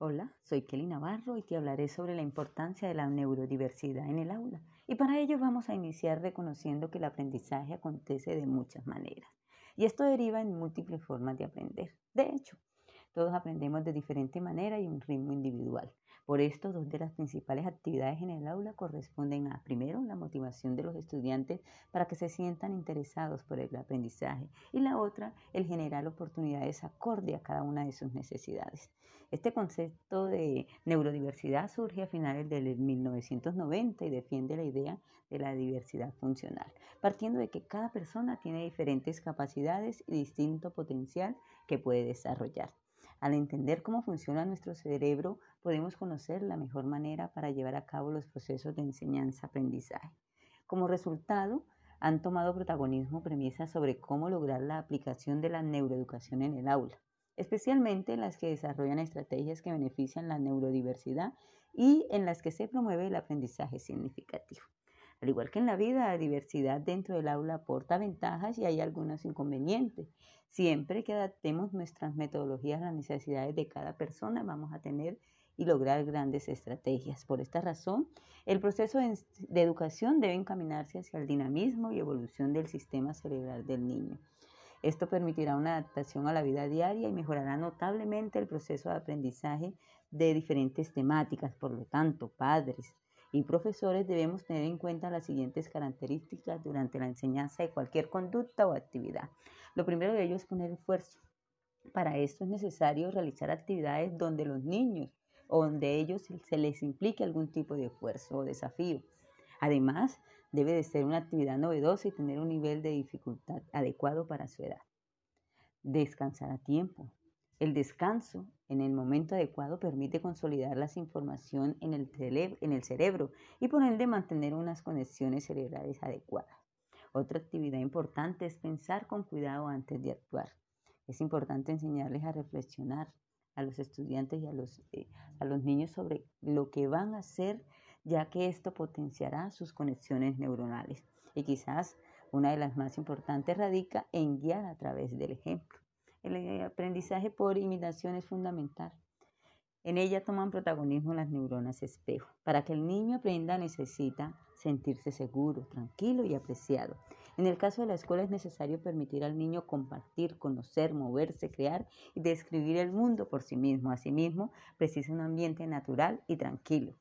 Hola, soy Kelly Navarro y te hablaré sobre la importancia de la neurodiversidad en el aula. Y para ello vamos a iniciar reconociendo que el aprendizaje acontece de muchas maneras. Y esto deriva en múltiples formas de aprender. De hecho, todos aprendemos de diferente manera y un ritmo individual. Por esto, dos de las principales actividades en el aula corresponden a, primero, la motivación de los estudiantes para que se sientan interesados por el aprendizaje y la otra, el generar oportunidades acorde a cada una de sus necesidades. Este concepto de neurodiversidad surge a finales del 1990 y defiende la idea de la diversidad funcional, partiendo de que cada persona tiene diferentes capacidades y distinto potencial que puede desarrollar. Al entender cómo funciona nuestro cerebro, podemos conocer la mejor manera para llevar a cabo los procesos de enseñanza-aprendizaje. Como resultado, han tomado protagonismo premisas sobre cómo lograr la aplicación de la neuroeducación en el aula, especialmente en las que desarrollan estrategias que benefician la neurodiversidad y en las que se promueve el aprendizaje significativo. Al igual que en la vida, la diversidad dentro del aula aporta ventajas y hay algunos inconvenientes. Siempre que adaptemos nuestras metodologías a las necesidades de cada persona, vamos a tener y lograr grandes estrategias. Por esta razón, el proceso de educación debe encaminarse hacia el dinamismo y evolución del sistema cerebral del niño. Esto permitirá una adaptación a la vida diaria y mejorará notablemente el proceso de aprendizaje de diferentes temáticas. Por lo tanto, padres, y profesores debemos tener en cuenta las siguientes características durante la enseñanza de cualquier conducta o actividad. Lo primero de ello es poner esfuerzo. Para esto es necesario realizar actividades donde los niños o donde ellos se les implique algún tipo de esfuerzo o desafío. Además, debe de ser una actividad novedosa y tener un nivel de dificultad adecuado para su edad. Descansar a tiempo. El descanso en el momento adecuado permite consolidar la información en el, cerebro y por ende mantener unas conexiones cerebrales adecuadas. Otra actividad importante es pensar con cuidado antes de actuar. Es importante enseñarles a reflexionar a los estudiantes y a los, eh, a los niños sobre lo que van a hacer, ya que esto potenciará sus conexiones neuronales. Y quizás una de las más importantes radica en guiar a través del ejemplo. El aprendizaje por imitación es fundamental. En ella toman protagonismo las neuronas espejo. Para que el niño aprenda necesita sentirse seguro, tranquilo y apreciado. En el caso de la escuela es necesario permitir al niño compartir, conocer, moverse, crear y describir el mundo por sí mismo. Asimismo, precisa un ambiente natural y tranquilo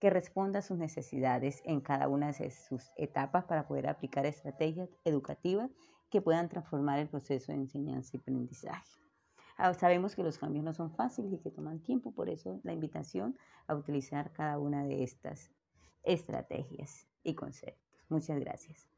que responda a sus necesidades en cada una de sus etapas para poder aplicar estrategias educativas que puedan transformar el proceso de enseñanza y aprendizaje. Ah, sabemos que los cambios no son fáciles y que toman tiempo, por eso la invitación a utilizar cada una de estas estrategias y conceptos. Muchas gracias.